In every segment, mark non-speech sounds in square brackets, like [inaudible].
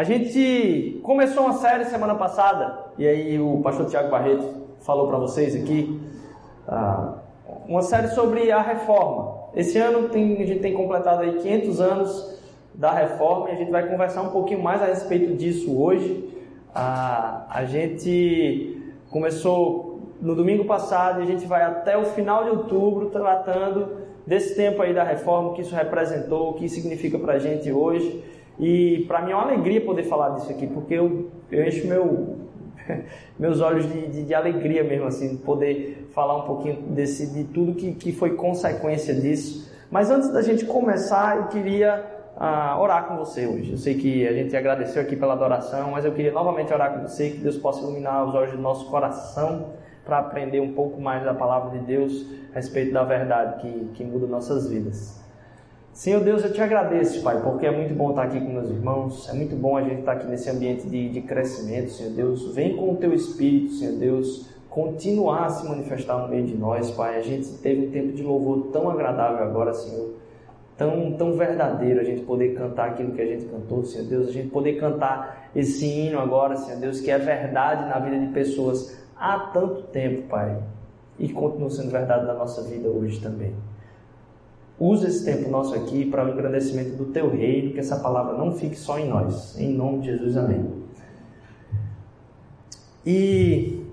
A gente começou uma série semana passada, e aí o pastor Tiago Barreto falou para vocês aqui, uh, uma série sobre a reforma. Esse ano tem, a gente tem completado aí 500 anos da reforma e a gente vai conversar um pouquinho mais a respeito disso hoje. Uh, a gente começou no domingo passado e a gente vai até o final de outubro tratando desse tempo aí da reforma, o que isso representou, o que significa para a gente hoje. E para mim é uma alegria poder falar disso aqui, porque eu, eu encho meu, [laughs] meus olhos de, de, de, alegria mesmo, assim, poder falar um pouquinho desse, de tudo que, que foi consequência disso. Mas antes da gente começar, eu queria ah, orar com você hoje. Eu sei que a gente agradeceu aqui pela adoração, mas eu queria novamente orar com você, que Deus possa iluminar os olhos do nosso coração para aprender um pouco mais da palavra de Deus a respeito da verdade que, que muda nossas vidas. Senhor Deus, eu te agradeço, Pai, porque é muito bom estar aqui com meus irmãos, é muito bom a gente estar aqui nesse ambiente de, de crescimento, Senhor Deus. Vem com o teu Espírito, Senhor Deus, continuar a se manifestar no meio de nós, Pai. A gente teve um tempo de louvor tão agradável agora, Senhor, tão, tão verdadeiro a gente poder cantar aquilo que a gente cantou, Senhor Deus, a gente poder cantar esse hino agora, Senhor Deus, que é verdade na vida de pessoas há tanto tempo, Pai, e continua sendo verdade na nossa vida hoje também. Usa esse tempo nosso aqui para o engrandecimento do Teu reino, que essa palavra não fique só em nós. Em nome de Jesus, amém. E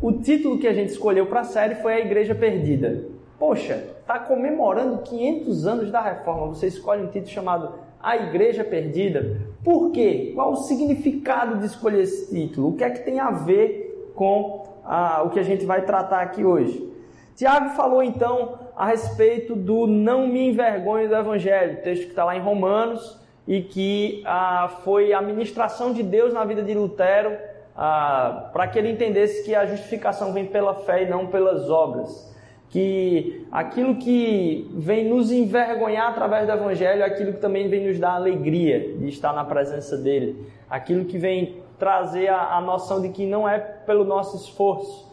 o título que a gente escolheu para a série foi A Igreja Perdida. Poxa, está comemorando 500 anos da reforma. Você escolhe um título chamado A Igreja Perdida. Por quê? Qual o significado de escolher esse título? O que é que tem a ver com ah, o que a gente vai tratar aqui hoje? Tiago falou então a respeito do não me envergonhe do Evangelho, texto que está lá em Romanos e que ah, foi a ministração de Deus na vida de Lutero ah, para que ele entendesse que a justificação vem pela fé e não pelas obras. Que aquilo que vem nos envergonhar através do Evangelho é aquilo que também vem nos dar alegria de estar na presença dele. Aquilo que vem trazer a, a noção de que não é pelo nosso esforço,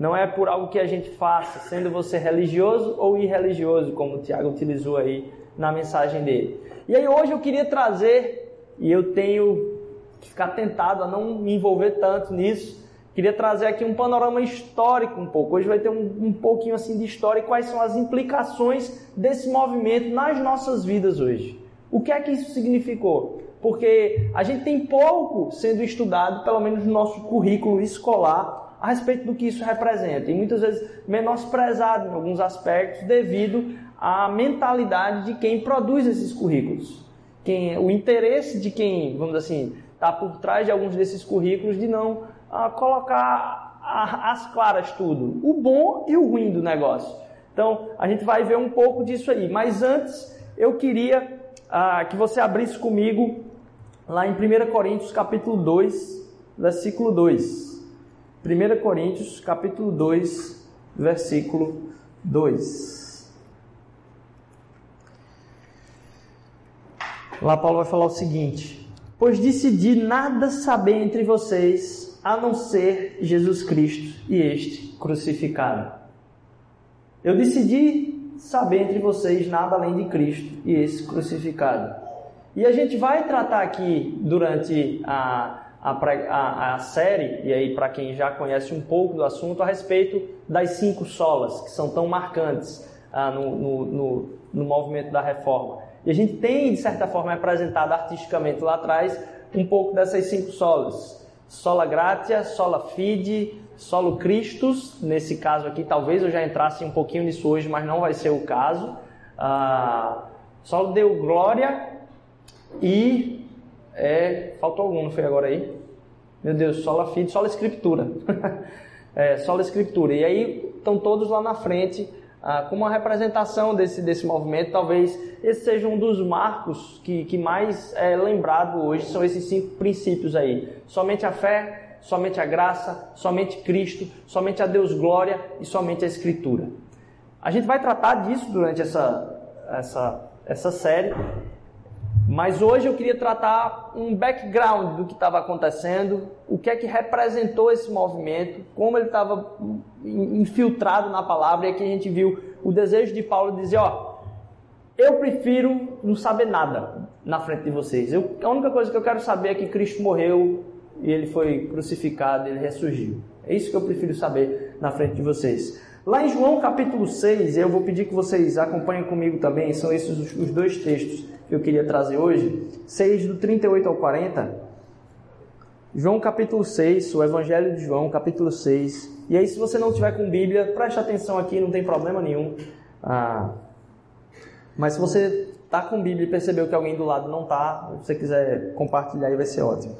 não é por algo que a gente faça, sendo você religioso ou irreligioso, como o Tiago utilizou aí na mensagem dele. E aí hoje eu queria trazer, e eu tenho que ficar tentado a não me envolver tanto nisso, queria trazer aqui um panorama histórico um pouco. Hoje vai ter um, um pouquinho assim de história e quais são as implicações desse movimento nas nossas vidas hoje. O que é que isso significou? Porque a gente tem pouco sendo estudado, pelo menos no nosso currículo escolar, a respeito do que isso representa e muitas vezes menosprezado em alguns aspectos devido à mentalidade de quem produz esses currículos. Quem, o interesse de quem, vamos assim, está por trás de alguns desses currículos de não ah, colocar as claras tudo, o bom e o ruim do negócio. Então, a gente vai ver um pouco disso aí. Mas antes, eu queria ah, que você abrisse comigo lá em 1 Coríntios capítulo 2, versículo 2. 1 Coríntios, capítulo 2, versículo 2. Lá Paulo vai falar o seguinte: Pois decidi nada saber entre vocês a não ser Jesus Cristo e este crucificado. Eu decidi saber entre vocês nada além de Cristo e esse crucificado. E a gente vai tratar aqui durante a a, a, a série, e aí para quem já conhece um pouco do assunto, a respeito das cinco solas, que são tão marcantes ah, no, no, no, no movimento da reforma. E a gente tem, de certa forma, apresentado artisticamente lá atrás um pouco dessas cinco solas. Sola gratia, sola fide, solo Christus. Nesse caso aqui, talvez eu já entrasse um pouquinho nisso hoje, mas não vai ser o caso. Ah, solo deu glória e é, faltou algum, não foi agora aí? Meu Deus, sola fide, sola escritura. [laughs] é, sola escritura. E aí estão todos lá na frente ah, com uma representação desse, desse movimento. Talvez esse seja um dos marcos que, que mais é lembrado hoje, são esses cinco princípios aí. Somente a fé, somente a graça, somente Cristo, somente a Deus glória e somente a Escritura. A gente vai tratar disso durante essa, essa, essa série mas hoje eu queria tratar um background do que estava acontecendo, o que é que representou esse movimento, como ele estava infiltrado na palavra, e aqui a gente viu o desejo de Paulo dizer, ó, eu prefiro não saber nada. na frente de vocês. Eu, a única coisa que eu quero saber é que Cristo morreu e ele foi crucificado, ele ressurgiu. É isso que eu prefiro saber na frente de vocês. Lá em João capítulo 6, eu vou pedir que vocês acompanhem comigo também, são esses os, dois textos que eu queria trazer hoje. 6 do 38 ao 40. João capítulo 6, o Evangelho de João capítulo 6. E aí, se você não tiver com Bíblia, preste atenção aqui, não tem problema nenhum. Ah, mas se você está com Bíblia e percebeu que alguém do lado não está, se você quiser compartilhar aí vai ser ótimo.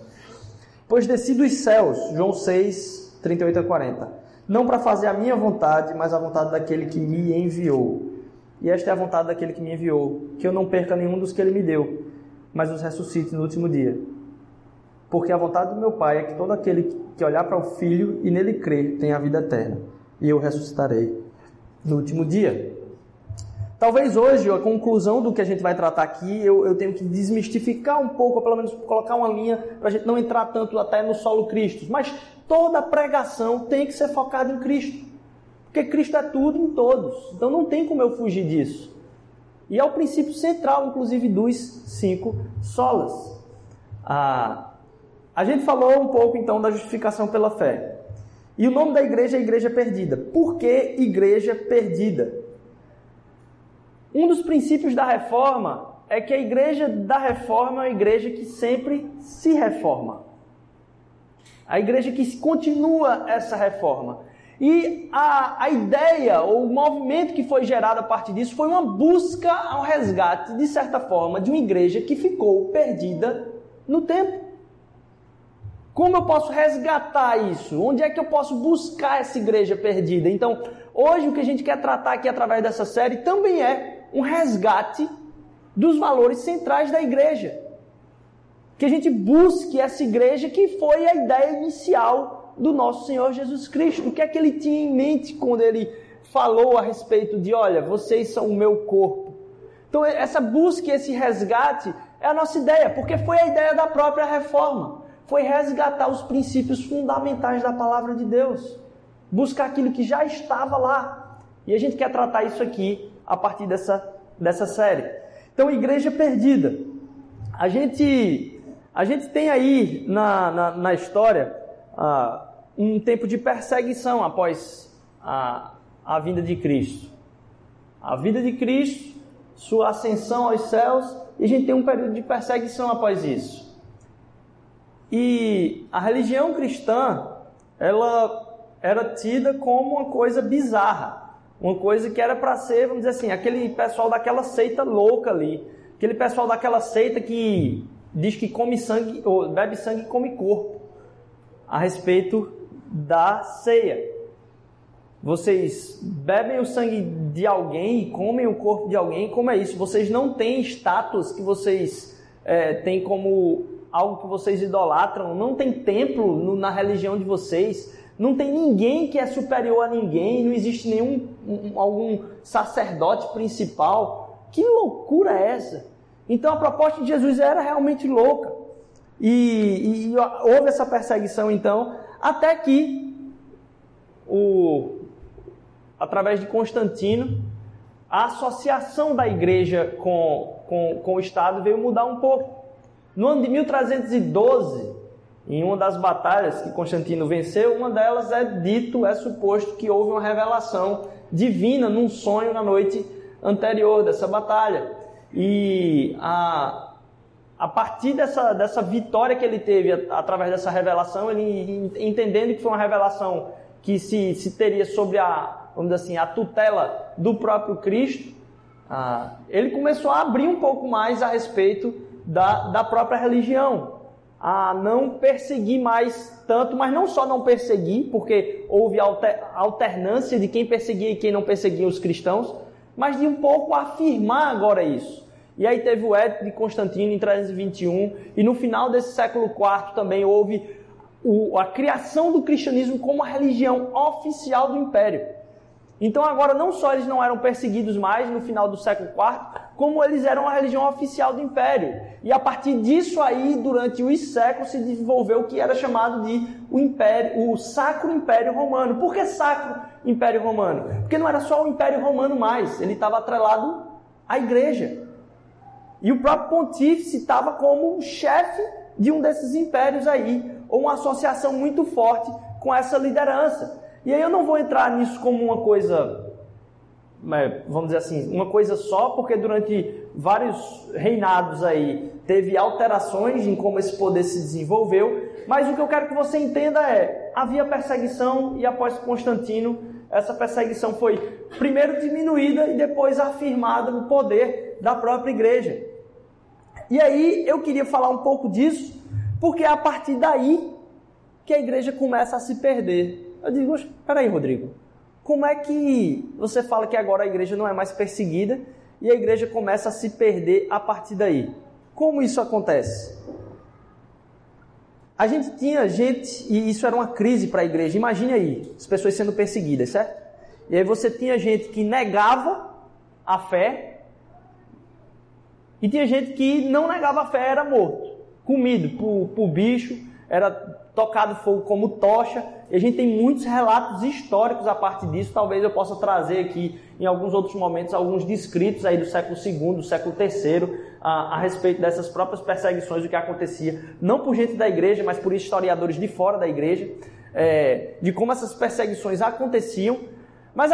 Pois desci dos céus, João 6, 38 a 40. Não para fazer a minha vontade, mas a vontade daquele que me enviou. E esta é a vontade daquele que me enviou, que eu não perca nenhum dos que ele me deu, mas os ressuscite no último dia. Porque a vontade do meu Pai é que todo aquele que olhar para o Filho e nele crer tenha a vida eterna, e eu ressuscitarei no último dia. Talvez hoje, a conclusão do que a gente vai tratar aqui, eu, eu tenho que desmistificar um pouco, ou pelo menos colocar uma linha, para a gente não entrar tanto até no solo Cristo. Mas toda pregação tem que ser focada em Cristo. Porque Cristo é tudo em todos. Então não tem como eu fugir disso. E é o princípio central, inclusive, dos cinco solas. Ah, a gente falou um pouco então da justificação pela fé. E o nome da igreja é Igreja Perdida. Por que Igreja Perdida? Um dos princípios da reforma é que a igreja da reforma é uma igreja que sempre se reforma. A igreja que continua essa reforma. E a, a ideia, ou o movimento que foi gerado a partir disso, foi uma busca ao resgate, de certa forma, de uma igreja que ficou perdida no tempo. Como eu posso resgatar isso? Onde é que eu posso buscar essa igreja perdida? Então, hoje o que a gente quer tratar aqui através dessa série também é um resgate dos valores centrais da igreja. Que a gente busque essa igreja que foi a ideia inicial do nosso Senhor Jesus Cristo. O que é que ele tinha em mente quando ele falou a respeito de, olha, vocês são o meu corpo. Então, essa busca, esse resgate é a nossa ideia, porque foi a ideia da própria reforma. Foi resgatar os princípios fundamentais da palavra de Deus. Buscar aquilo que já estava lá. E a gente quer tratar isso aqui a partir dessa, dessa série. Então, Igreja Perdida. A gente, a gente tem aí na, na, na história uh, um tempo de perseguição após a, a vinda de Cristo. A vida de Cristo, sua ascensão aos céus, e a gente tem um período de perseguição após isso. E a religião cristã, ela era tida como uma coisa bizarra. Uma coisa que era para ser, vamos dizer assim, aquele pessoal daquela seita louca ali. Aquele pessoal daquela seita que diz que come sangue, ou bebe sangue e come corpo. A respeito da ceia. Vocês bebem o sangue de alguém e comem o corpo de alguém, como é isso? Vocês não têm status que vocês é, têm como algo que vocês idolatram, não tem templo no, na religião de vocês, não tem ninguém que é superior a ninguém, não existe nenhum um, algum sacerdote principal. Que loucura é essa? Então a proposta de Jesus era realmente louca. E, e houve essa perseguição então, até que o, através de Constantino, a associação da igreja com, com, com o Estado veio mudar um pouco. No ano de 1312, em uma das batalhas que Constantino venceu, uma delas é dito, é suposto que houve uma revelação divina num sonho na noite anterior dessa batalha. E a, a partir dessa, dessa vitória que ele teve através dessa revelação, ele entendendo que foi uma revelação que se, se teria sobre a, vamos dizer assim, a tutela do próprio Cristo, ele começou a abrir um pouco mais a respeito da, da própria religião a não perseguir mais tanto, mas não só não perseguir, porque houve alternância de quem perseguia e quem não perseguia os cristãos, mas de um pouco afirmar agora isso. E aí teve o Édipo de Constantino em 321, e no final desse século IV também houve o, a criação do cristianismo como a religião oficial do império. Então agora não só eles não eram perseguidos mais no final do século IV, como eles eram a religião oficial do império. E a partir disso aí, durante os séculos, se desenvolveu o que era chamado de o império, o Sacro Império Romano. Por que Sacro Império Romano? Porque não era só o Império Romano mais, ele estava atrelado à igreja. E o próprio pontífice estava como chefe de um desses impérios aí, ou uma associação muito forte com essa liderança. E aí eu não vou entrar nisso como uma coisa, vamos dizer assim, uma coisa só, porque durante vários reinados aí teve alterações em como esse poder se desenvolveu, mas o que eu quero que você entenda é, havia perseguição e após Constantino, essa perseguição foi primeiro diminuída e depois afirmada no poder da própria igreja. E aí eu queria falar um pouco disso, porque é a partir daí que a igreja começa a se perder. Eu digo, peraí, Rodrigo, como é que você fala que agora a igreja não é mais perseguida e a igreja começa a se perder a partir daí? Como isso acontece? A gente tinha gente, e isso era uma crise para a igreja. Imagine aí, as pessoas sendo perseguidas, certo? E aí você tinha gente que negava a fé, e tinha gente que não negava a fé, era morto, comido por, por bicho, era tocado fogo como tocha. E a gente tem muitos relatos históricos a partir disso. Talvez eu possa trazer aqui, em alguns outros momentos, alguns descritos aí do século II, do século III, a, a respeito dessas próprias perseguições, do que acontecia, não por gente da igreja, mas por historiadores de fora da igreja, é, de como essas perseguições aconteciam. Mas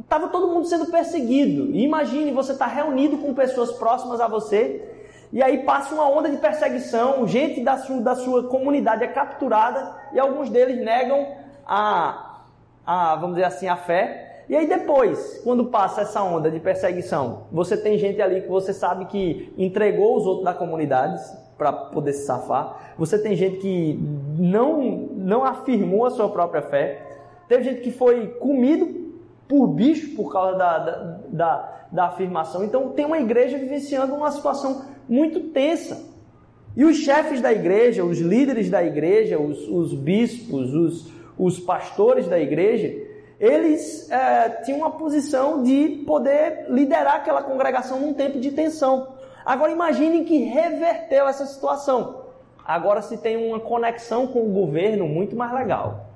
estava todo mundo sendo perseguido. Imagine você estar tá reunido com pessoas próximas a você e aí passa uma onda de perseguição, gente da sua, da sua comunidade é capturada e alguns deles negam a, a, vamos dizer assim, a fé. E aí depois, quando passa essa onda de perseguição, você tem gente ali que você sabe que entregou os outros da comunidade para poder se safar. Você tem gente que não, não afirmou a sua própria fé. Teve gente que foi comido por bicho por causa da, da, da, da afirmação. Então tem uma igreja vivenciando uma situação muito tensa. E os chefes da igreja, os líderes da igreja, os, os bispos, os, os pastores da igreja, eles é, tinham uma posição de poder liderar aquela congregação num tempo de tensão. Agora imaginem que reverteu essa situação. Agora se tem uma conexão com o governo muito mais legal.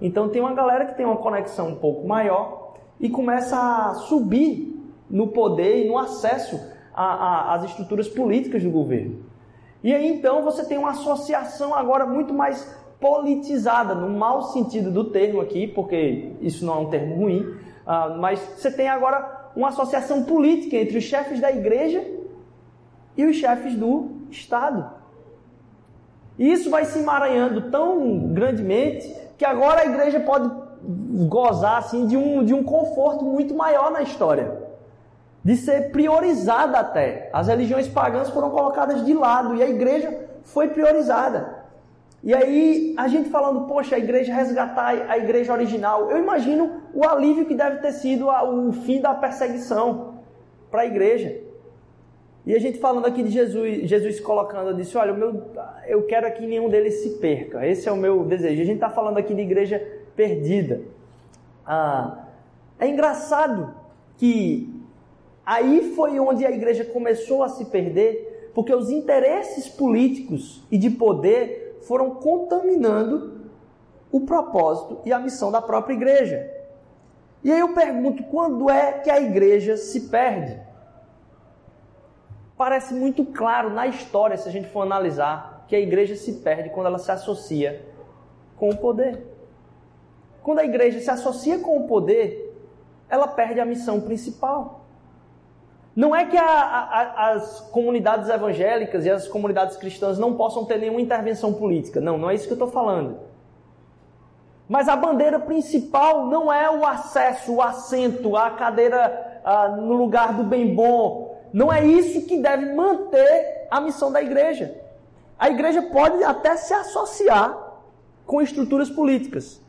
Então tem uma galera que tem uma conexão um pouco maior e começa a subir no poder e no acesso às estruturas políticas do governo. E aí então você tem uma associação agora muito mais politizada, no mau sentido do termo aqui, porque isso não é um termo ruim, uh, mas você tem agora uma associação política entre os chefes da igreja e os chefes do Estado. E isso vai se emaranhando tão grandemente que agora a igreja pode gozar assim de um, de um conforto muito maior na história de ser priorizada até. As religiões pagãs foram colocadas de lado e a igreja foi priorizada. E aí, a gente falando, poxa, a igreja resgatar a igreja original. Eu imagino o alívio que deve ter sido o fim da perseguição para a igreja. E a gente falando aqui de Jesus, Jesus colocando, disse: Olha, meu, eu quero que nenhum deles se perca. Esse é o meu desejo. A gente está falando aqui de igreja perdida. Ah, é engraçado que Aí foi onde a igreja começou a se perder, porque os interesses políticos e de poder foram contaminando o propósito e a missão da própria igreja. E aí eu pergunto, quando é que a igreja se perde? Parece muito claro na história, se a gente for analisar, que a igreja se perde quando ela se associa com o poder. Quando a igreja se associa com o poder, ela perde a missão principal. Não é que a, a, as comunidades evangélicas e as comunidades cristãs não possam ter nenhuma intervenção política. Não, não é isso que eu estou falando. Mas a bandeira principal não é o acesso, o assento, a cadeira ah, no lugar do bem bom. Não é isso que deve manter a missão da igreja. A igreja pode até se associar com estruturas políticas.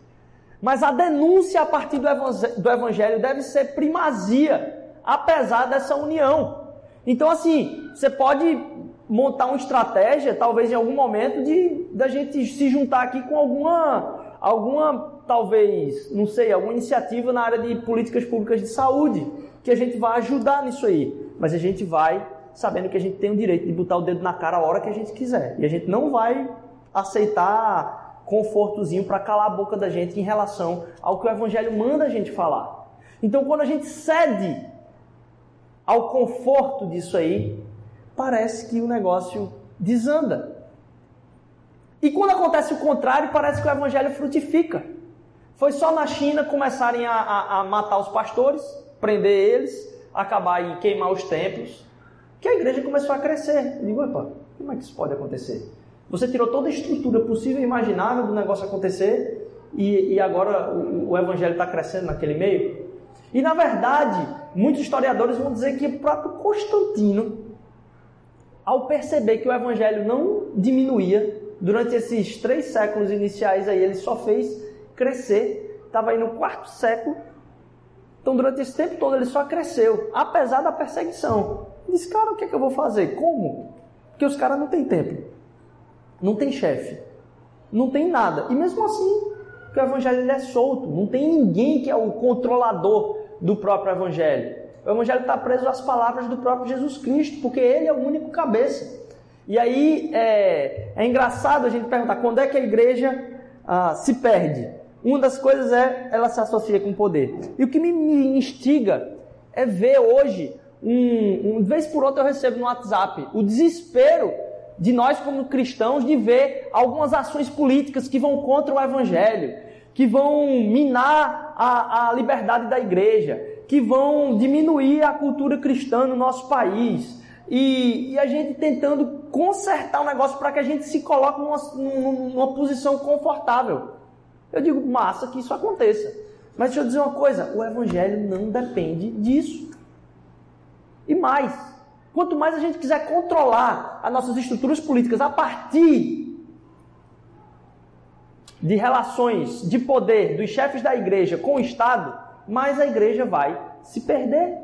Mas a denúncia a partir do evangelho deve ser primazia apesar dessa união. Então, assim, você pode montar uma estratégia, talvez em algum momento, de da gente se juntar aqui com alguma, alguma, talvez, não sei, alguma iniciativa na área de políticas públicas de saúde, que a gente vai ajudar nisso aí. Mas a gente vai sabendo que a gente tem o direito de botar o dedo na cara a hora que a gente quiser. E a gente não vai aceitar confortozinho para calar a boca da gente em relação ao que o evangelho manda a gente falar. Então, quando a gente cede ao conforto disso aí, parece que o negócio desanda. E quando acontece o contrário, parece que o evangelho frutifica. Foi só na China começarem a, a, a matar os pastores, prender eles, acabar e queimar os templos, que a igreja começou a crescer. Eu digo, como é que isso pode acontecer? Você tirou toda a estrutura possível e imaginável do negócio acontecer e, e agora o, o evangelho está crescendo naquele meio? E na verdade, muitos historiadores vão dizer que o próprio Constantino, ao perceber que o evangelho não diminuía, durante esses três séculos iniciais aí, ele só fez crescer. Estava aí no quarto século. Então, durante esse tempo todo, ele só cresceu, apesar da perseguição. Diz, cara, o que, é que eu vou fazer? Como? Porque os caras não têm templo, não tem chefe, não tem nada. E mesmo assim, o evangelho é solto, não tem ninguém que é o controlador do próprio evangelho. O evangelho está preso às palavras do próprio Jesus Cristo, porque ele é o único cabeça. E aí é, é engraçado a gente perguntar quando é que a igreja ah, se perde. Uma das coisas é ela se associa com poder. E o que me, me instiga é ver hoje, um, um, vez por outra eu recebo no WhatsApp, o desespero de nós como cristãos de ver algumas ações políticas que vão contra o evangelho, que vão minar a, a liberdade da igreja, que vão diminuir a cultura cristã no nosso país. E, e, a gente tentando consertar o negócio para que a gente se coloque numa, numa posição confortável. Eu digo, massa que isso aconteça. Mas deixa eu dizer uma coisa: o evangelho não depende disso. E mais, quanto mais a gente quiser controlar as nossas estruturas políticas a partir de relações de poder dos chefes da igreja com o Estado, mais a igreja vai se perder.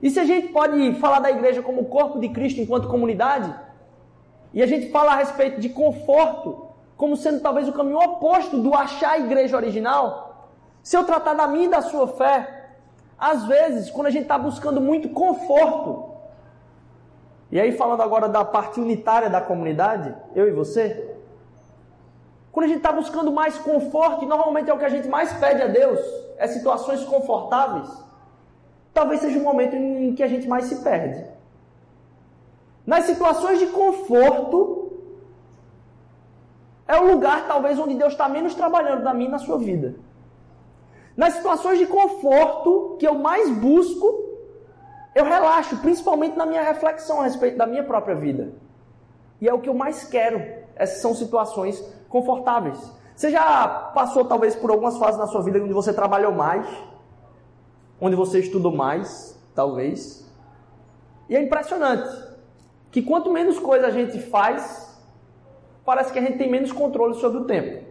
E se a gente pode falar da igreja como corpo de Cristo enquanto comunidade, e a gente fala a respeito de conforto, como sendo talvez o caminho oposto do achar a igreja original, se eu tratar da minha e da sua fé, às vezes, quando a gente está buscando muito conforto, e aí falando agora da parte unitária da comunidade, eu e você, quando a gente está buscando mais conforto, e normalmente é o que a gente mais pede a Deus, é situações confortáveis talvez seja o momento em que a gente mais se perde. Nas situações de conforto, é o lugar talvez onde Deus está menos trabalhando na minha e na sua vida. Nas situações de conforto que eu mais busco, eu relaxo, principalmente na minha reflexão a respeito da minha própria vida. E é o que eu mais quero. Essas são situações confortáveis. Você já passou talvez por algumas fases na sua vida onde você trabalhou mais, onde você estudou mais, talvez. E é impressionante que quanto menos coisa a gente faz, parece que a gente tem menos controle sobre o tempo.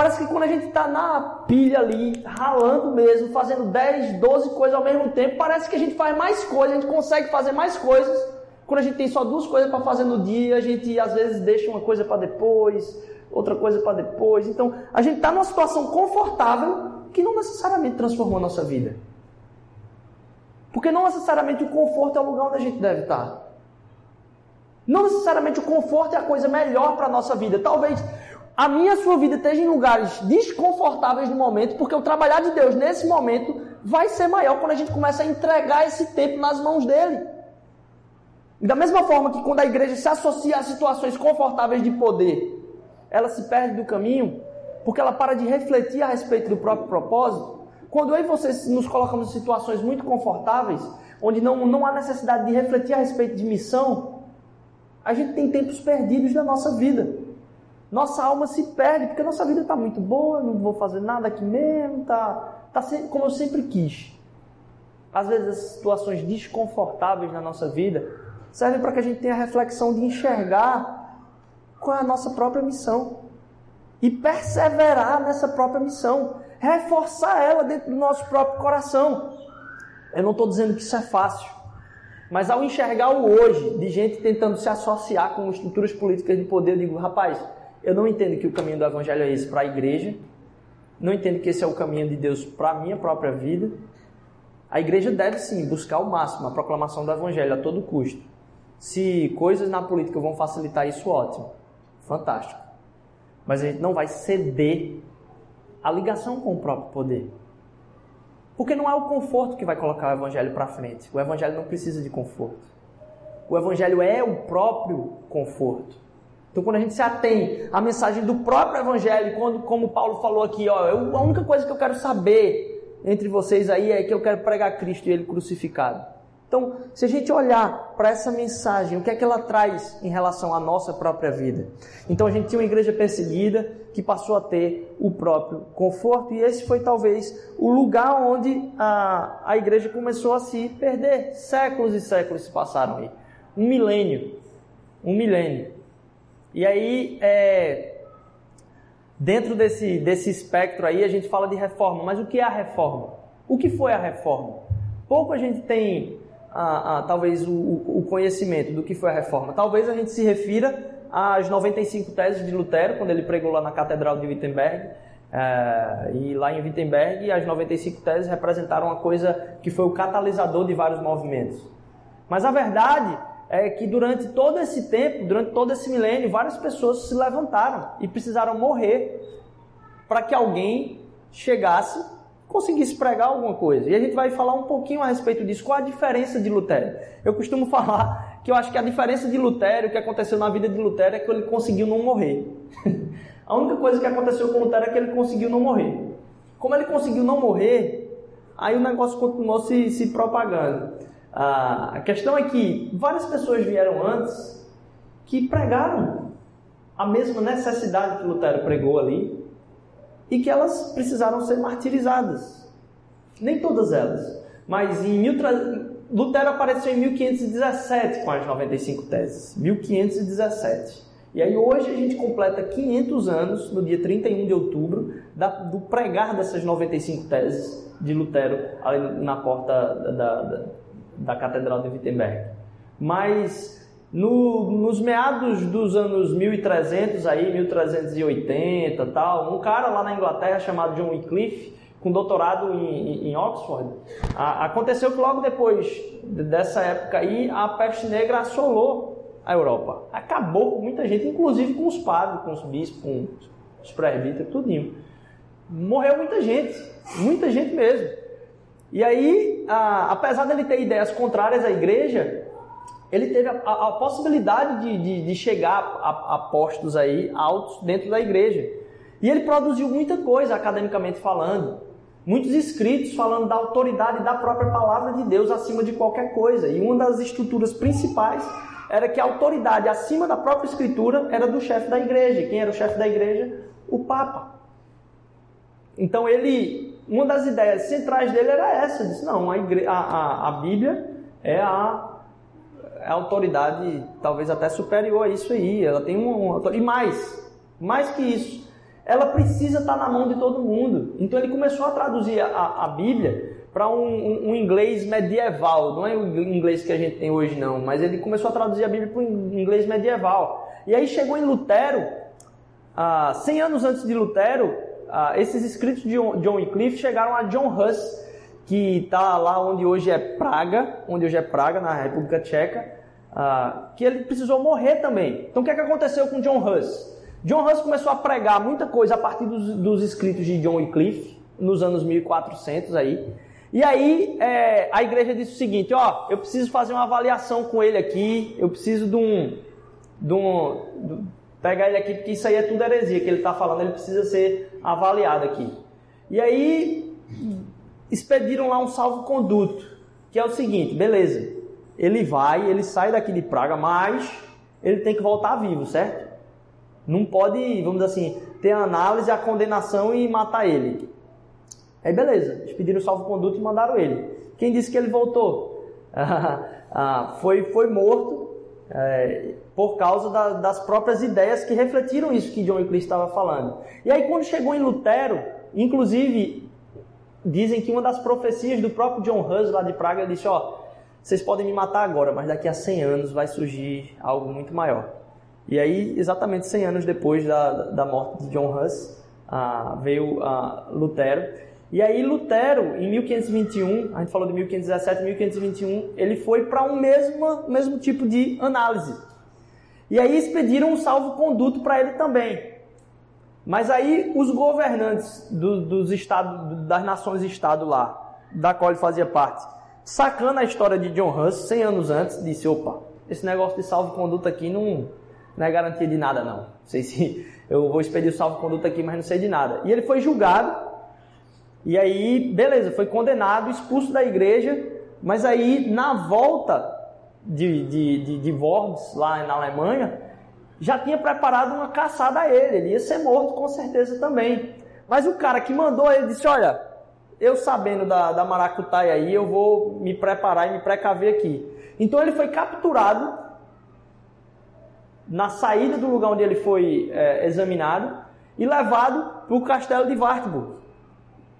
Parece que quando a gente está na pilha ali, ralando mesmo, fazendo 10, 12 coisas ao mesmo tempo, parece que a gente faz mais coisas, a gente consegue fazer mais coisas. Quando a gente tem só duas coisas para fazer no dia, a gente às vezes deixa uma coisa para depois, outra coisa para depois. Então, a gente está numa situação confortável que não necessariamente transformou a nossa vida. Porque não necessariamente o conforto é o lugar onde a gente deve estar. Não necessariamente o conforto é a coisa melhor para a nossa vida. Talvez a minha e a sua vida esteja em lugares desconfortáveis no momento, porque o trabalhar de Deus nesse momento vai ser maior quando a gente começa a entregar esse tempo nas mãos dele. E da mesma forma que quando a igreja se associa a situações confortáveis de poder, ela se perde do caminho, porque ela para de refletir a respeito do próprio propósito. Quando eu e você nos colocamos em situações muito confortáveis, onde não, não há necessidade de refletir a respeito de missão, a gente tem tempos perdidos da nossa vida. Nossa alma se perde, porque nossa vida está muito boa, não vou fazer nada aqui mesmo, está tá como eu sempre quis. Às vezes as situações desconfortáveis na nossa vida servem para que a gente tenha a reflexão de enxergar qual é a nossa própria missão e perseverar nessa própria missão, reforçar ela dentro do nosso próprio coração. Eu não estou dizendo que isso é fácil, mas ao enxergar o hoje de gente tentando se associar com estruturas políticas de poder, eu digo, rapaz, eu não entendo que o caminho do evangelho é esse para a igreja, não entendo que esse é o caminho de Deus para a minha própria vida. A igreja deve sim buscar o máximo, a proclamação do evangelho a todo custo. Se coisas na política vão facilitar isso, ótimo, fantástico mas a gente não vai ceder a ligação com o próprio poder. Porque não é o conforto que vai colocar o evangelho para frente. O evangelho não precisa de conforto. O evangelho é o próprio conforto. Então, quando a gente se atém à mensagem do próprio evangelho, quando, como Paulo falou aqui, ó, eu, a única coisa que eu quero saber entre vocês aí é que eu quero pregar Cristo e Ele crucificado. Então, se a gente olhar para essa mensagem, o que é que ela traz em relação à nossa própria vida? Então, a gente tinha uma igreja perseguida que passou a ter o próprio conforto, e esse foi talvez o lugar onde a, a igreja começou a se perder. Séculos e séculos se passaram aí. Um milênio. Um milênio. E aí, é, dentro desse, desse espectro aí, a gente fala de reforma. Mas o que é a reforma? O que foi a reforma? Pouco a gente tem talvez o, o, conhecimento do que foi a reforma. Talvez a gente se refira às 95 teses de Lutero, quando ele pregou lá na Catedral de Wittenberg. É, e lá em Wittenberg, as 95 teses representaram uma coisa que foi o catalisador de vários movimentos. Mas a verdade é que durante todo esse tempo, durante todo esse milênio, várias pessoas se levantaram e precisaram morrer para que alguém chegasse conseguisse pregar alguma coisa. E a gente vai falar um pouquinho a respeito disso. Qual a diferença de Lutero? Eu costumo falar que eu acho que a diferença de Lutero, o que aconteceu na vida de Lutero, é que ele conseguiu não morrer. [laughs] a única coisa que aconteceu com Lutero é que ele conseguiu não morrer. Como ele conseguiu não morrer, aí o negócio continuou se, se propagando. A questão é que várias pessoas vieram antes que pregaram a mesma necessidade que Lutero pregou ali, e que elas precisaram ser martirizadas. Nem todas elas, mas em mil, Lutero apareceu em 1517 com as 95 teses. 1517. E aí hoje a gente completa 500 anos, no dia 31 de outubro, da, do pregar dessas 95 teses de Lutero ali na porta da, da, da Catedral de Wittenberg. Mas no, nos meados dos anos 1300, aí, 1380 tal, um cara lá na Inglaterra chamado John Wycliffe, com doutorado em, em Oxford, a, aconteceu que logo depois dessa época aí, a peste negra assolou a Europa. Acabou com muita gente, inclusive com os padres, com os bispos, com os presbíteros, tudinho. Morreu muita gente, muita gente mesmo. E aí, a, apesar dele ter ideias contrárias à igreja, ele teve a, a, a possibilidade de, de, de chegar a, a, postos aí altos dentro da igreja. E ele produziu muita coisa academicamente falando, muitos escritos falando da autoridade da própria palavra de Deus acima de qualquer coisa. E uma das estruturas principais era que a autoridade acima da própria escritura era do chefe da igreja. Quem era o chefe da igreja? O Papa. Então ele, uma das ideias centrais dele era essa, disse, não, a, a, a, a Bíblia é a a autoridade talvez até superior a isso aí. Ela tem um, e mais, mais que isso, ela precisa estar na mão de todo mundo. Então ele começou a traduzir a, a Bíblia para um, um, um, inglês medieval, não é o inglês que a gente tem hoje não, mas ele começou a traduzir a Bíblia para um inglês medieval. E aí chegou em Lutero, ah, 100 anos antes de Lutero, ah, esses escritos de John, Wycliffe chegaram a John Huss, que está lá onde hoje é Praga, onde hoje é Praga, na República Tcheca, uh, que ele precisou morrer também. Então o que, é que aconteceu com John Huss? John Huss começou a pregar muita coisa a partir dos, dos escritos de John Wycliffe, nos anos 1400 aí. E aí é, a igreja disse o seguinte, ó, eu preciso fazer uma avaliação com ele aqui, eu preciso de um, de um de, pegar ele aqui, porque isso aí é tudo heresia que ele está falando, ele precisa ser avaliado aqui. E aí expediram lá um salvo-conduto, que é o seguinte, beleza, ele vai, ele sai daqui de Praga, mas ele tem que voltar vivo, certo? Não pode, vamos dizer assim, ter a análise, a condenação e matar ele. Aí beleza, eles pediram o salvo-conduto e mandaram ele. Quem disse que ele voltou? [laughs] ah, foi, foi morto é, por causa da, das próprias ideias que refletiram isso que John Wycliffe estava falando. E aí quando chegou em Lutero, inclusive dizem que uma das profecias do próprio John Hus lá de Praga, disse, ó, vocês podem me matar agora, mas daqui a 100 anos vai surgir algo muito maior. E aí, exatamente 100 anos depois da, da morte de John Hus, ah, veio ah, Lutero. E aí Lutero, em 1521, a gente falou de 1517, 1521, ele foi para um mesmo, mesmo tipo de análise. E aí expediram um salvo-conduto para ele também. Mas aí os governantes do, dos estados, das nações-estado lá, da qual ele fazia parte, sacando a história de John Huss 100 anos antes, disse: opa, esse negócio de salvo-conduto aqui não, não é garantia de nada, não. Não sei se [laughs] eu vou expedir o salvo-conduto aqui, mas não sei de nada. E ele foi julgado, e aí, beleza, foi condenado, expulso da igreja, mas aí, na volta de, de, de, de Worms, lá na Alemanha, já tinha preparado uma caçada a ele, ele ia ser morto com certeza também. Mas o cara que mandou ele disse: Olha, eu sabendo da, da maracutaia aí, eu vou me preparar e me precaver aqui. Então ele foi capturado na saída do lugar onde ele foi é, examinado e levado para o castelo de Wartburg,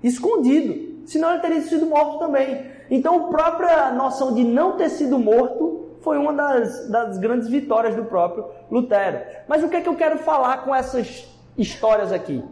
escondido. Senão ele teria sido morto também. Então a própria noção de não ter sido morto foi uma das, das grandes vitórias do próprio Lutero. Mas o que é que eu quero falar com essas histórias aqui?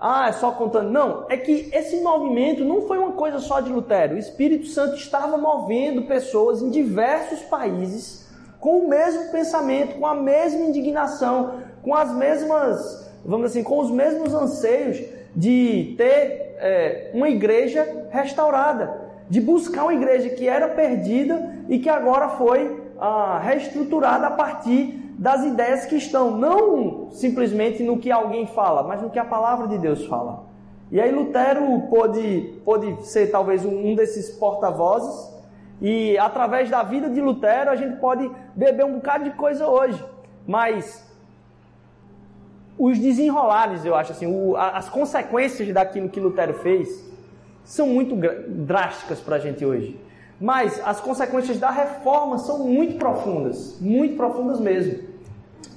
Ah, é só contando. Não, é que esse movimento não foi uma coisa só de Lutero. O Espírito Santo estava movendo pessoas em diversos países com o mesmo pensamento, com a mesma indignação, com as mesmas, vamos assim, com os mesmos anseios de ter é, uma igreja restaurada, de buscar uma igreja que era perdida e que agora foi ah, reestruturada a partir das ideias que estão, não simplesmente no que alguém fala, mas no que a palavra de Deus fala. E aí Lutero pôde, pôde ser talvez um desses porta-vozes, e através da vida de Lutero a gente pode beber um bocado de coisa hoje, mas os desenrolares, eu acho assim, o, as consequências daquilo que Lutero fez são muito drásticas para a gente hoje. Mas as consequências da reforma são muito profundas, muito profundas mesmo.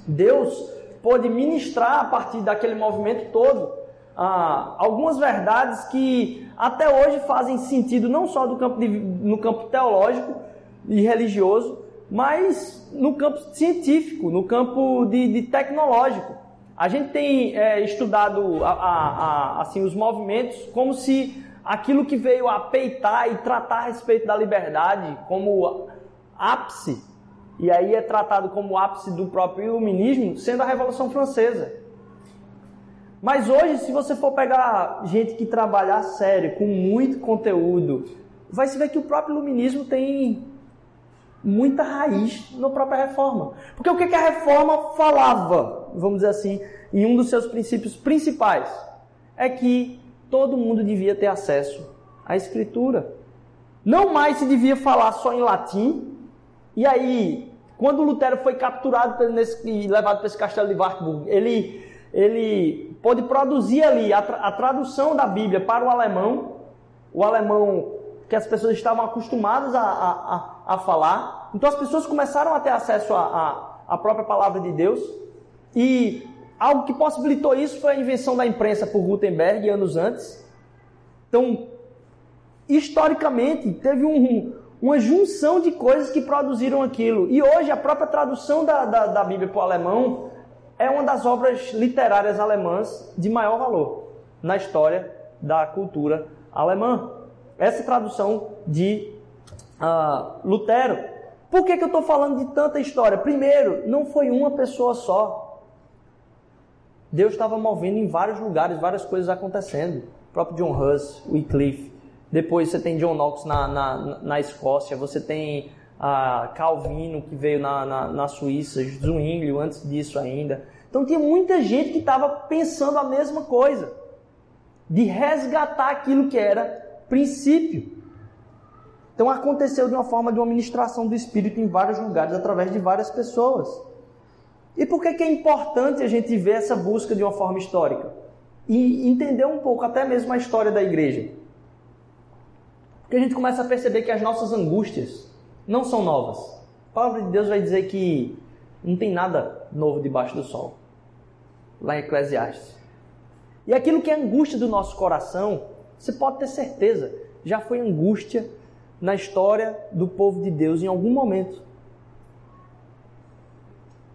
Deus pôde ministrar a partir daquele movimento todo ah, algumas verdades que até hoje fazem sentido não só campo de, no campo teológico e religioso, mas no campo científico, no campo de, de tecnológico. A gente tem é, estudado a, a, a, assim os movimentos como se aquilo que veio a peitar e tratar a respeito da liberdade como ápice e aí é tratado como ápice do próprio iluminismo, sendo a Revolução Francesa. Mas hoje, se você for pegar gente que trabalhar sério, com muito conteúdo, vai se ver que o próprio iluminismo tem muita raiz na própria reforma. Porque o que, que a reforma falava, vamos dizer assim, em um dos seus princípios principais? É que todo mundo devia ter acesso à escritura. Não mais se devia falar só em latim, e aí, quando Lutero foi capturado nesse, e levado para esse castelo de Wartburg, ele, ele pôde produzir ali a, a tradução da Bíblia para o alemão, o alemão que as pessoas estavam acostumadas a, a, a, falar. Então as pessoas começaram a ter acesso à própria palavra de Deus. E algo que possibilitou isso foi a invenção da imprensa por Gutenberg anos antes. Então, historicamente, teve um, uma junção de coisas que produziram aquilo. E hoje a própria tradução da, da, da Bíblia para o alemão é uma das obras literárias alemãs de maior valor na história da cultura alemã. Essa tradução de uh, Lutero. Por que, que eu estou falando de tanta história? Primeiro, não foi uma pessoa só. Deus estava movendo em vários lugares, várias coisas acontecendo. O próprio John Huss, Wycliffe, depois você tem John Knox na, na, na Escócia, você tem a Calvino que veio na, na, na Suíça, Zwinglio antes disso ainda. Então tinha muita gente que estava pensando a mesma coisa, de resgatar aquilo que era princípio. Então aconteceu de uma forma de uma ministração do Espírito em vários lugares, através de várias pessoas. E por que, que é importante a gente ver essa busca de uma forma histórica? E entender um pouco até mesmo a história da igreja. Porque a gente começa a perceber que as nossas angústias não são novas. A palavra de Deus vai dizer que não tem nada novo debaixo do sol. Lá em Eclesiastes. E aquilo que é angústia do nosso coração, você pode ter certeza, já foi angústia na história do povo de Deus em algum momento.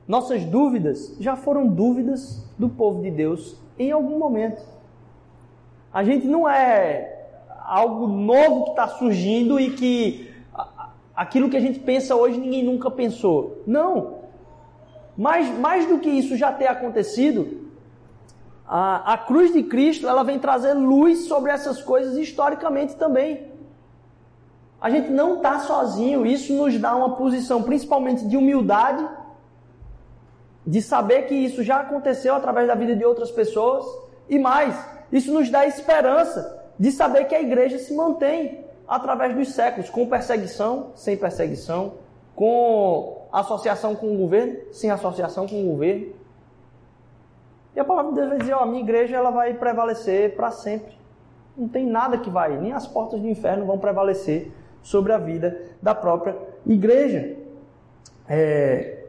Nossas dúvidas já foram dúvidas do povo de Deus em algum momento. A gente não é algo novo que está surgindo e que aquilo que a gente pensa hoje ninguém nunca pensou. Não. Mas mais do que isso já ter acontecido, A, a cruz de Cristo, ela vem trazer luz sobre essas coisas historicamente também. A gente não está sozinho, isso nos dá uma posição principalmente de humildade, de saber que isso já aconteceu através da vida de outras pessoas, e mais, isso nos dá esperança de saber que a igreja se mantém através dos séculos, com perseguição, sem perseguição, com associação com o governo, sem associação com o governo. E a palavra de Deus vai dizer, ó, a minha igreja ela vai prevalecer para sempre. Não tem nada que vai, nem as portas do inferno vão prevalecer sobre a vida da própria igreja. É,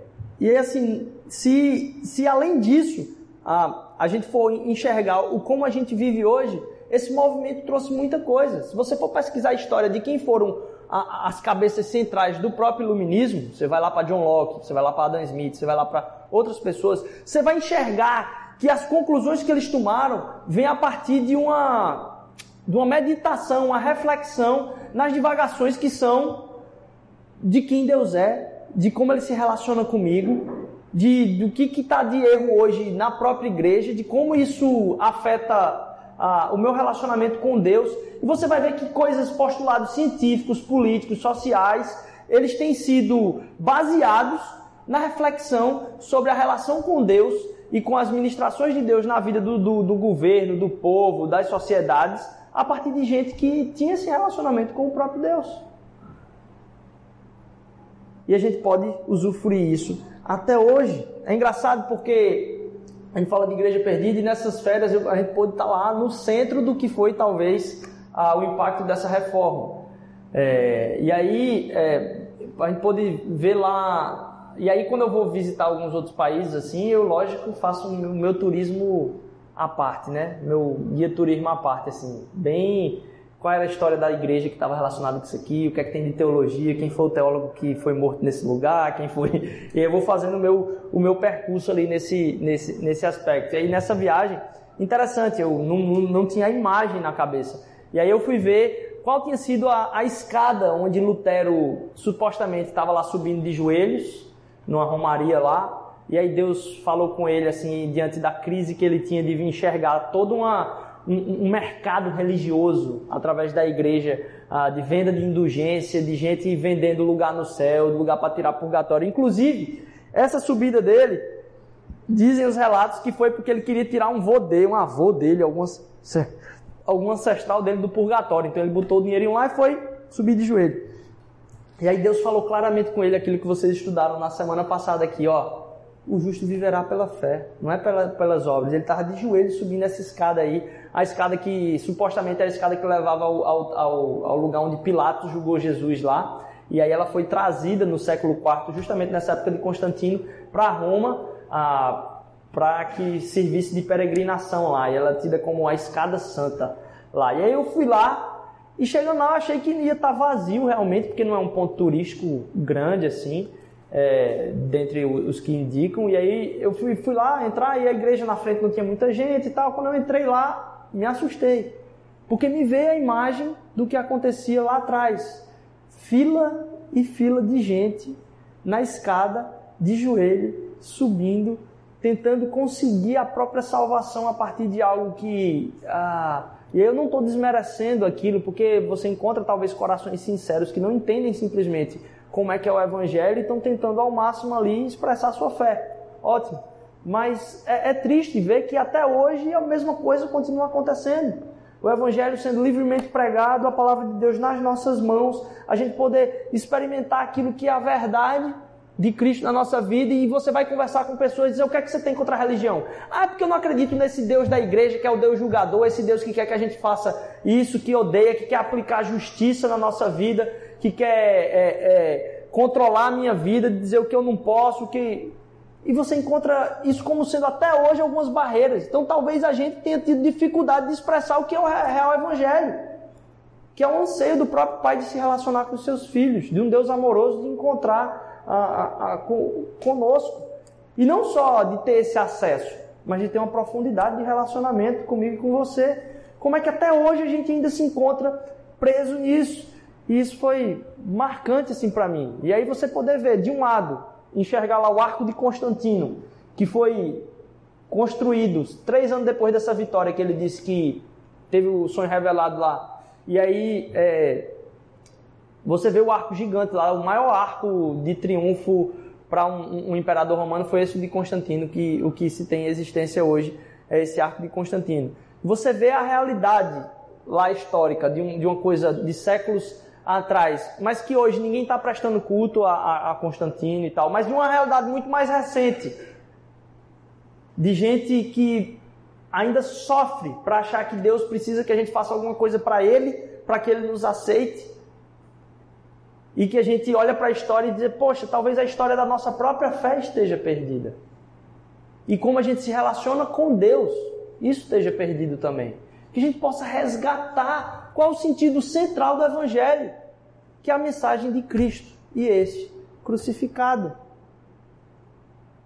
e aí, assim, se, se além disso a, a gente for enxergar o como a gente vive hoje, esse movimento trouxe muita coisa. Se você for pesquisar a história de quem foram a, as cabeças centrais do próprio iluminismo, você vai lá para John Locke, você vai lá para Adam Smith, você vai lá para outras pessoas, você vai enxergar que as conclusões que eles tomaram vêm a partir de uma, de uma meditação, uma reflexão nas divagações que são de quem Deus é, de como ele se relaciona comigo, de do que está de erro hoje na própria igreja, de como isso afeta o meu relacionamento com Deus. E você vai ver que coisas, postulados científicos, políticos, sociais, eles têm sido baseados na reflexão sobre a relação com Deus e com as ministrações de Deus na vida do, do, do governo, do povo, das sociedades, a partir de gente que tinha esse relacionamento com o próprio Deus. E a gente pode usufruir isso até hoje. É engraçado porque a gente fala de igreja perdida e nessas férias a gente pôde estar lá no centro do que foi talvez o impacto dessa reforma. É, e aí é, a gente pôde ver lá. E aí quando eu vou visitar alguns outros países assim, eu lógico faço o meu, meu turismo à parte, né? Meu guia turismo à parte, assim, bem qual era a história da igreja que estava relacionada com isso aqui, o que é que tem de teologia, quem foi o teólogo que foi morto nesse lugar, quem foi. [laughs] E eu vou fazendo o meu, o meu percurso ali nesse, nesse, nesse aspecto. E aí nessa viagem, interessante, eu não, não, não tinha a imagem na cabeça. E aí eu fui ver qual tinha sido a, a escada onde Lutero supostamente estava lá subindo de joelhos, numa romaria lá. E aí Deus falou com ele assim, diante da crise que ele tinha de enxergar toda uma um, um mercado religioso através da igreja, ah, de venda de indulgência, de gente vendendo lugar no céu, lugar para tirar purgatório. Inclusive, essa subida dele, dizem os relatos que foi porque ele queria tirar um vô dele, um avô dele, algumas, algum ancestral dele do purgatório. Então ele botou o dinheirinho lá e foi subir de joelho. E aí Deus falou claramente com ele aquilo que vocês estudaram na semana passada aqui, ó o justo viverá pela fé, não é pela, pelas obras. Ele estava de joelhos subindo essa escada aí, a escada que supostamente era a escada que levava ao, ao, ao, lugar onde Pilatos julgou Jesus lá. E aí ela foi trazida no século IV, justamente nessa época de Constantino, para Roma, para que servisse de peregrinação lá. E ela é tida como a escada santa lá. E aí eu fui lá e chegando lá, achei que ia estar tá vazio realmente, porque não é um ponto turístico grande assim é, dentre os que indicam. E aí eu fui, fui lá entrar e a igreja na frente não tinha muita gente e tal. Quando eu entrei lá, me assustei. Porque me veio a imagem do que acontecia lá atrás. Fila e fila de gente na escada, de joelho, subindo, tentando conseguir a própria salvação a partir de algo que. Ah, e eu não estou desmerecendo aquilo, porque você encontra talvez corações sinceros que não entendem simplesmente como é que é o evangelho e estão tentando ao máximo ali expressar sua fé. Ótimo. Mas é, é, triste ver que até hoje a mesma coisa continua acontecendo. O evangelho sendo livremente pregado, a palavra de Deus nas nossas mãos, a gente poder experimentar aquilo que é a verdade de Cristo na nossa vida e você vai conversar com pessoas e dizer o que é que você tem contra a religião. Ah, porque eu não acredito nesse Deus da igreja que é o Deus julgador, esse Deus que quer que a gente faça isso, que odeia, que quer aplicar justiça na nossa vida, que quer é, é, controlar a minha vida, dizer o que eu não posso, que e você encontra isso como sendo até hoje algumas barreiras. Então talvez a gente tenha tido dificuldade de expressar o que é o real evangelho, que é o anseio do próprio pai de se relacionar com os seus filhos, de um Deus amoroso de encontrar a, a, a, conosco. E não só de ter esse acesso, mas de ter uma profundidade de relacionamento comigo e com você. Como é que até hoje a gente ainda se encontra preso nisso? E isso foi marcante assim para mim. E aí você poder ver, de um lado, enxergar lá o arco de Constantino, que foi construídos três anos depois dessa vitória que ele disse que teve o sonho revelado lá. E aí é, você vê o arco gigante lá, o maior arco de triunfo para um, um, imperador romano foi esse de Constantino, que o que se tem em existência hoje é esse arco de Constantino. Você vê a realidade lá histórica de, um, de uma coisa de séculos atrás, mas que hoje ninguém está prestando culto a, a, a Constantino e tal, mas de uma realidade muito mais recente de gente que ainda sofre para achar que Deus precisa que a gente faça alguma coisa para Ele, para que Ele nos aceite. E que a gente olha para a história e diz, poxa, talvez a história da nossa própria fé esteja perdida. E como a gente se relaciona com Deus, isso esteja perdido também. Que a gente possa resgatar qual o sentido central do Evangelho, que é a mensagem de Cristo e esse crucificado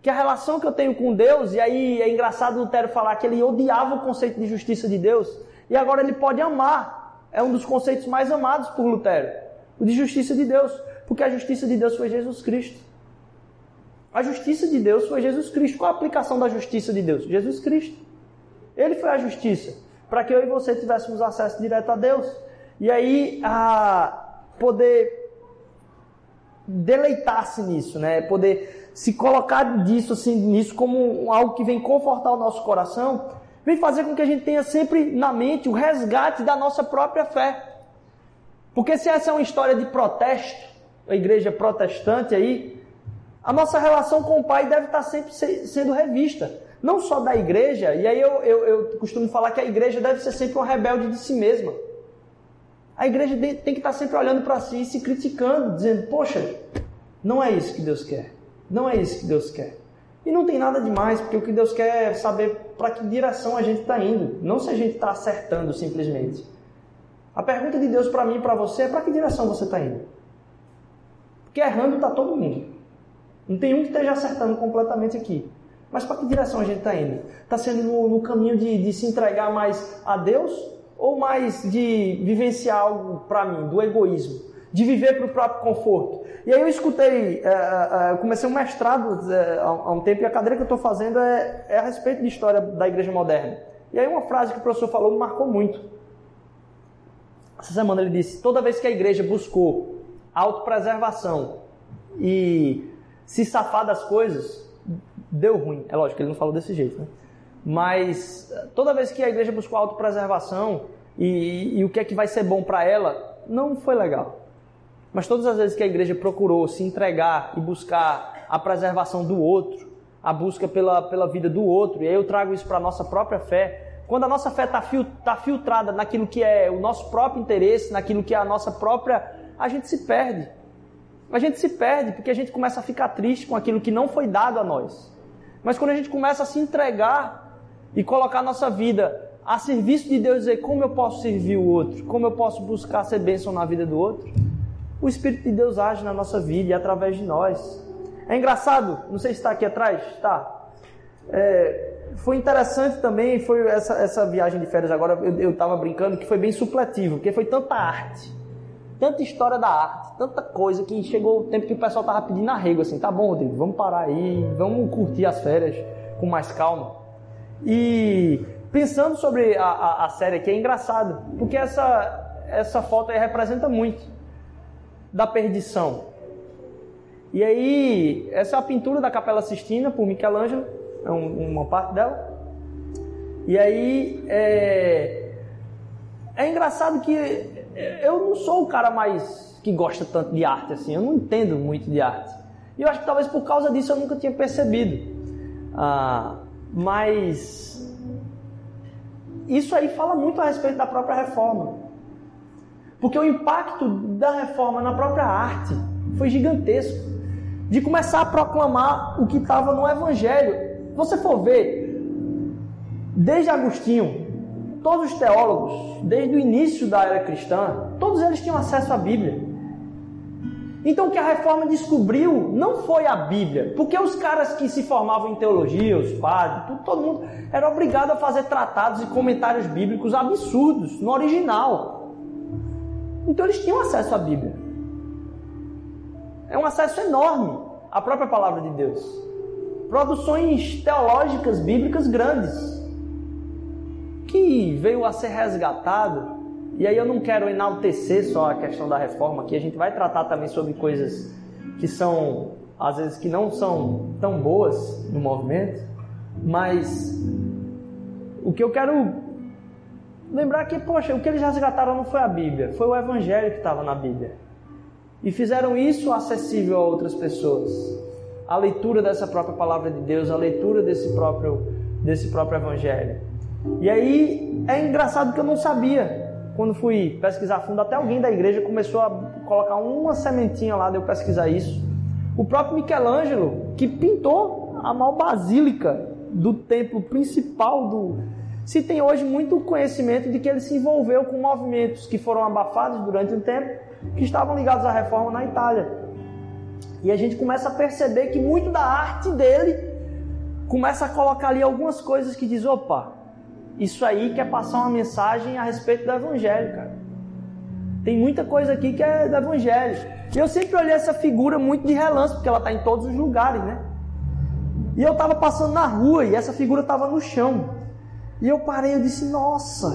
que a relação que eu tenho com Deus, e aí é engraçado Lutero falar que ele odiava o conceito de justiça de Deus, e agora ele pode amar. É um dos conceitos mais amados por Lutero, o de justiça de Deus, porque a justiça de Deus foi Jesus Cristo. A justiça de Deus foi Jesus Cristo. Qual a aplicação da justiça de Deus? Jesus Cristo. Ele foi a justiça, para que eu e você tivéssemos acesso direto a Deus. E aí, a poder deleitar-se nisso, né? Poder se colocar disso assim, nisso como algo que vem confortar o nosso coração, vem fazer com que a gente tenha sempre na mente o resgate da nossa própria fé. Porque se essa é uma história de protesto, a igreja protestante aí, a nossa relação com o Pai deve estar sempre sendo revista. Não só da igreja, e aí eu, eu, eu costumo falar que a igreja deve ser sempre uma rebelde de si mesma. A igreja tem que estar sempre olhando para si e se criticando, dizendo: Poxa, não é isso que Deus quer. Não é isso que Deus quer. E não tem nada demais, porque o que Deus quer é saber para que direção a gente está indo, não se a gente está acertando simplesmente. A pergunta de Deus para mim e para você é para que direção você está indo. Porque errando está todo mundo. Não tem um que esteja acertando completamente aqui. Mas para que direção a gente está indo? Está sendo no, no caminho de, de se entregar mais a Deus ou mais de vivenciar algo para mim, do egoísmo? de viver para o próprio conforto. E aí eu escutei, é, é, comecei um mestrado é, há um tempo e a cadeira que eu estou fazendo é, é, a respeito de história da igreja moderna. E aí uma frase que o professor falou me marcou muito. Essa semana ele disse: toda vez que a igreja buscou autopreservação e se safar das coisas, deu ruim. É lógico, ele não falou desse jeito, né? Mas toda vez que a igreja buscou autopreservação e, e o que é que vai ser bom para ela, não foi legal. Mas todas as vezes que a igreja procurou se entregar e buscar a preservação do outro, a busca pela, pela vida do outro, e aí eu trago isso para a nossa própria fé, quando a nossa fé está fil, tá filtrada naquilo que é o nosso próprio interesse, naquilo que é a nossa própria. a gente se perde. A gente se perde porque a gente começa a ficar triste com aquilo que não foi dado a nós. Mas quando a gente começa a se entregar e colocar a nossa vida a serviço de Deus, dizer como eu posso servir o outro, como eu posso buscar ser bênção na vida do outro, o Espírito de Deus age na nossa vida e através de nós. É engraçado, não sei se está aqui atrás, tá? É, foi interessante também, foi essa, essa viagem de férias agora, eu estava brincando que foi bem supletivo, porque foi tanta arte, tanta história da arte, tanta coisa que chegou o tempo que o pessoal estava pedindo arrego, assim, tá bom, Rodrigo, vamos parar aí, vamos curtir as férias com mais calma. E pensando sobre a, a, a série aqui, é engraçado, porque essa, essa foto aí representa muito da perdição. E aí, essa é a pintura da Capela Sistina por Michelangelo, é um, uma parte dela. E aí, é, é engraçado que eu não sou o cara mais que gosta tanto de arte assim, eu não entendo muito de arte. E eu acho que talvez por causa disso eu nunca tinha percebido. Ah, mas isso aí fala muito a respeito da própria reforma. Porque o impacto da reforma na própria arte foi gigantesco. De começar a proclamar o que estava no Evangelho. Você for ver, desde Agostinho, todos os teólogos, desde o início da era cristã, todos eles tinham acesso à Bíblia. Então o que a reforma descobriu não foi a Bíblia, porque os caras que se formavam em teologia, os padres, tudo, todo mundo era obrigado a fazer tratados e comentários bíblicos absurdos no original. Então eles tinham acesso à Bíblia. É um acesso enorme à própria palavra de Deus. produções teológicas, bíblicas grandes, que veio a ser resgatado. E aí eu não quero enaltecer só a questão da reforma, que a gente vai tratar também sobre coisas que são, às vezes, que não são tão boas no movimento, mas o que eu quero lembrar é que, poxa, o que eles resgataram não foi a Bíblia, foi o Evangelho que estava na Bíblia. E fizeram isso acessível a outras pessoas. A leitura dessa própria palavra de Deus, a leitura desse próprio, desse próprio Evangelho. E aí é engraçado que eu não sabia. Quando fui pesquisar fundo, até alguém da igreja começou a colocar uma sementinha lá de eu pesquisar isso. O próprio Michelangelo, que pintou a maior basílica do templo principal do. Se tem hoje muito conhecimento de que ele se envolveu com movimentos que foram abafados durante um tempo, que estavam ligados à reforma na Itália. E a gente começa a perceber que muito da arte dele começa a colocar ali algumas coisas que diz, opa, isso aí quer passar uma mensagem a respeito do Evangelho, cara. Tem muita coisa aqui que é do Evangelho. E eu sempre olhei essa figura muito de relance, porque ela está em todos os lugares, né? E eu estava passando na rua e essa figura estava no chão. E eu parei e disse, nossa,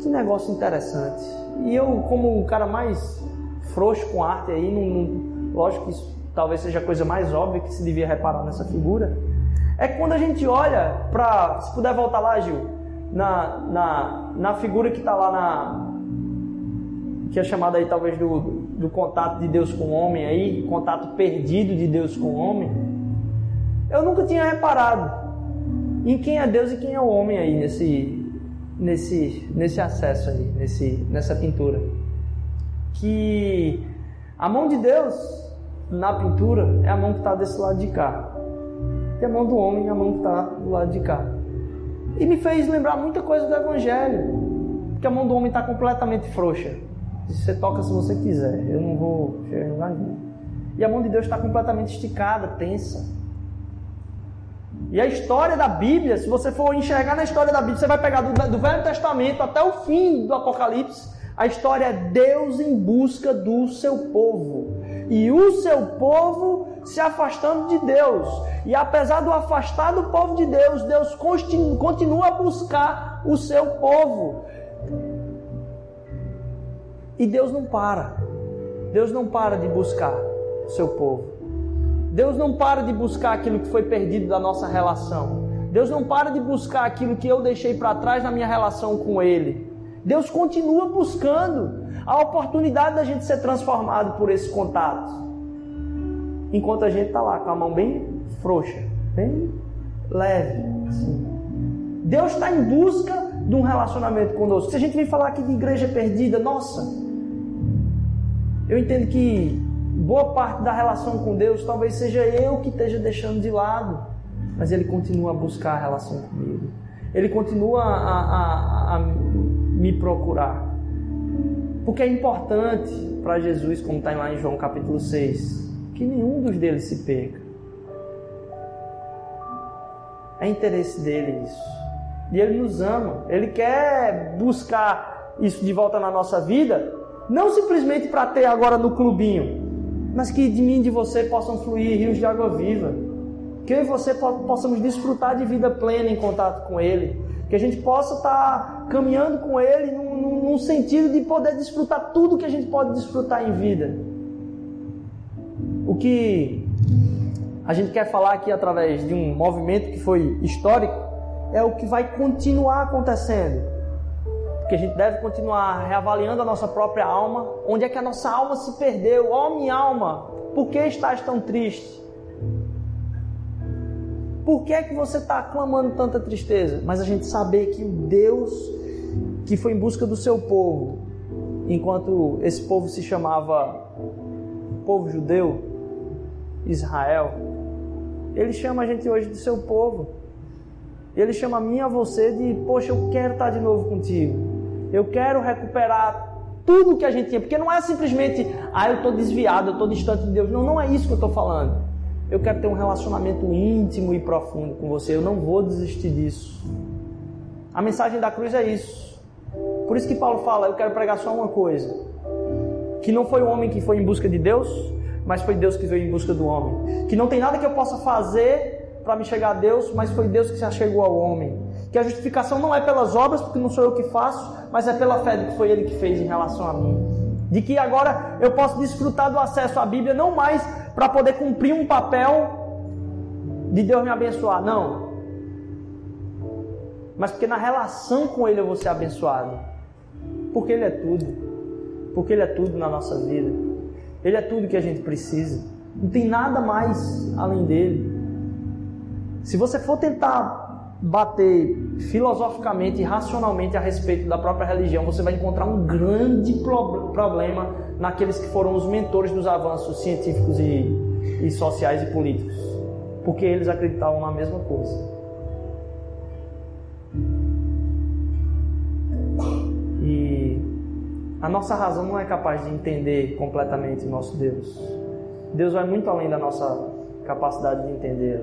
que negócio interessante. E eu, como o cara mais frouxo com arte aí, não, não, lógico que isso talvez seja a coisa mais óbvia que se devia reparar nessa figura, é quando a gente olha para, se puder voltar lá, Gil, na, na, na figura que está lá na. que é chamada aí talvez do, do contato de Deus com o homem aí, contato perdido de Deus com o homem. Eu nunca tinha reparado em quem é Deus e quem é o homem aí nesse, nesse, nesse acesso aí, nesse, nessa pintura. Que a mão de Deus na pintura é a mão que está desse lado de cá. E a mão do homem é a mão que está do lado de cá. E me fez lembrar muita coisa do Evangelho. Porque a mão do homem está completamente frouxa. Você toca se você quiser, eu não vou chegar em lugar nenhum. E a mão de Deus está completamente esticada, tensa. E a história da Bíblia, se você for enxergar na história da Bíblia, você vai pegar do, do Velho Testamento até o fim do Apocalipse. A história é Deus em busca do seu povo. E o seu povo se afastando de Deus. E apesar do afastar do povo de Deus, Deus continua a buscar o seu povo. E Deus não para. Deus não para de buscar o seu povo. Deus não para de buscar aquilo que foi perdido da nossa relação. Deus não para de buscar aquilo que eu deixei para trás na minha relação com Ele. Deus continua buscando a oportunidade da gente ser transformado por esse contato enquanto a gente está lá com a mão bem frouxa, bem leve. Assim. Deus está em busca de um relacionamento conosco. Se a gente vem falar aqui de igreja perdida, nossa, eu entendo que boa parte da relação com Deus talvez seja eu que esteja deixando de lado, mas Ele continua a buscar a relação comigo. Ele continua a, a, a me procurar. Porque é importante para Jesus, como está lá em João capítulo 6, que nenhum dos deles se perca. É interesse dele isso. E ele nos ama. Ele quer buscar isso de volta na nossa vida, não simplesmente para ter agora no clubinho, mas que de mim e de você possam fluir rios de água viva. Que eu e você possamos desfrutar de vida plena em contato com Ele. Que a gente possa estar caminhando com Ele num, num sentido de poder desfrutar tudo que a gente pode desfrutar em vida. O que a gente quer falar aqui através de um movimento que foi histórico é o que vai continuar acontecendo. Que a gente deve continuar reavaliando a nossa própria alma, onde é que a nossa alma se perdeu, ó oh, minha alma, por que estás tão triste? Por que é que você está clamando tanta tristeza? Mas a gente saber que o Deus que foi em busca do seu povo, enquanto esse povo se chamava povo judeu, Israel. Ele chama a gente hoje de seu povo. Ele chama a mim e a você de, poxa, eu quero estar de novo contigo. Eu quero recuperar tudo que a gente tinha. Porque não é simplesmente, ah, eu estou desviado, eu estou distante de Deus. Não, não é isso que eu estou falando. Eu quero ter um relacionamento íntimo e profundo com você. Eu não vou desistir disso. A mensagem da cruz é isso. Por isso que Paulo fala, eu quero pregar só uma coisa. Que não foi o homem que foi em busca de Deus, mas foi Deus que veio em busca do homem. Que não tem nada que eu possa fazer para me chegar a Deus, mas foi Deus que se achegou ao homem. Que a justificação não é pelas obras, porque não sou eu que faço, mas é pela fé que foi Ele que fez em relação a mim. De que agora eu posso desfrutar do acesso à Bíblia não mais para poder cumprir um papel de Deus me abençoar, não. Mas porque na relação com Ele eu vou ser abençoado. Porque Ele é tudo. Porque Ele é tudo na nossa vida. Ele é tudo que a gente precisa. Não tem nada mais além dele. Se você for tentar bater filosoficamente e racionalmente a respeito da própria religião, você vai encontrar um grande problema naqueles que foram os mentores dos avanços científicos e, e sociais e políticos. Porque eles acreditavam na mesma coisa. E a nossa razão não é capaz de entender completamente o nosso Deus. Deus vai muito além da nossa capacidade de entender.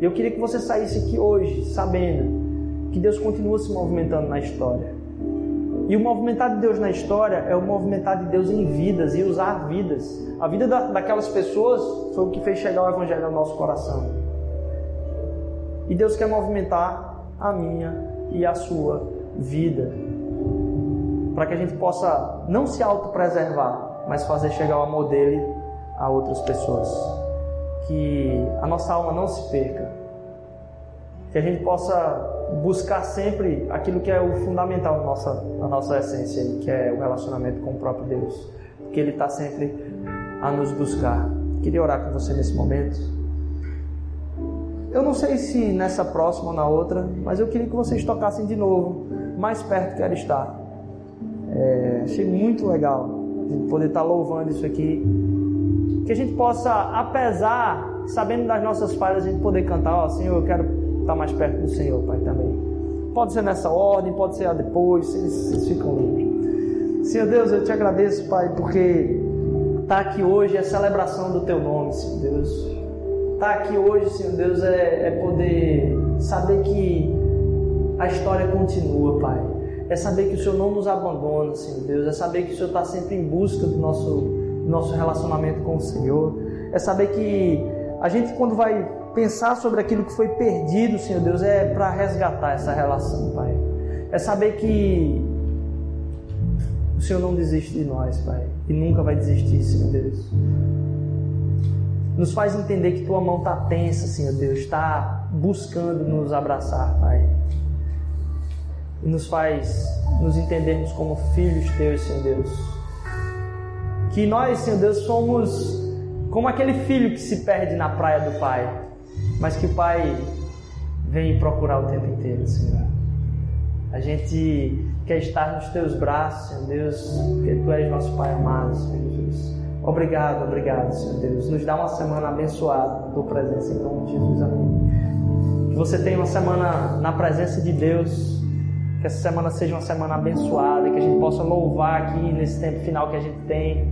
E eu queria que você saísse aqui hoje sabendo que Deus continua se movimentando na história. E o movimentar de Deus na história é o movimentar de Deus em vidas e usar vidas. A vida da, daquelas pessoas foi o que fez chegar o Evangelho ao nosso coração. E Deus quer movimentar a minha e a sua vida. Para que a gente possa não se autopreservar, mas fazer chegar o amor dele a outras pessoas. Que a nossa alma não se perca. Que a gente possa buscar sempre aquilo que é o fundamental na nossa, na nossa essência, que é o relacionamento com o próprio Deus. Porque Ele está sempre a nos buscar. Queria orar com você nesse momento. Eu não sei se nessa próxima ou na outra, mas eu queria que vocês tocassem de novo, mais perto que era estar. É, achei muito legal poder estar louvando isso aqui. Que a gente possa, apesar, sabendo das nossas falhas, a gente poder cantar, ó, Senhor, eu quero estar mais perto do Senhor, Pai, também. Pode ser nessa ordem, pode ser depois, vocês, vocês ficam livres. Senhor Deus, eu te agradeço, Pai, porque estar tá aqui hoje é celebração do Teu nome, Senhor Deus. Estar tá aqui hoje, Senhor Deus, é, é poder saber que a história continua, Pai é saber que o Senhor não nos abandona, Senhor Deus, é saber que o Senhor está sempre em busca do nosso, do nosso relacionamento com o Senhor, é saber que a gente, quando vai pensar sobre aquilo que foi perdido, Senhor Deus, é para resgatar essa relação, Pai. É saber que o Senhor não desiste de nós, Pai, e nunca vai desistir, Senhor Deus. Nos faz entender que Tua mão está tensa, Senhor Deus, está buscando nos abraçar, Pai e nos faz nos entendermos como filhos teus, Senhor Deus. Que nós, Senhor Deus, somos como aquele filho que se perde na praia do Pai, mas que o Pai vem procurar o tempo inteiro, Senhor. A gente quer estar nos teus braços, Senhor Deus, porque tu és nosso Pai amado, Senhor Jesus. Obrigado, obrigado, Senhor Deus. Nos dá uma semana abençoada com tua presença em nome de Jesus. Amém. Que você tenha uma semana na presença de Deus que essa semana seja uma semana abençoada, que a gente possa louvar aqui nesse tempo final que a gente tem,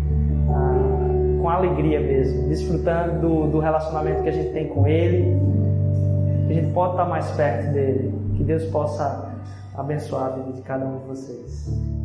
ah, com alegria mesmo, desfrutando do, relacionamento que a gente tem com Ele, que a gente possa estar mais perto dele, que Deus possa abençoar a vida de cada um de vocês.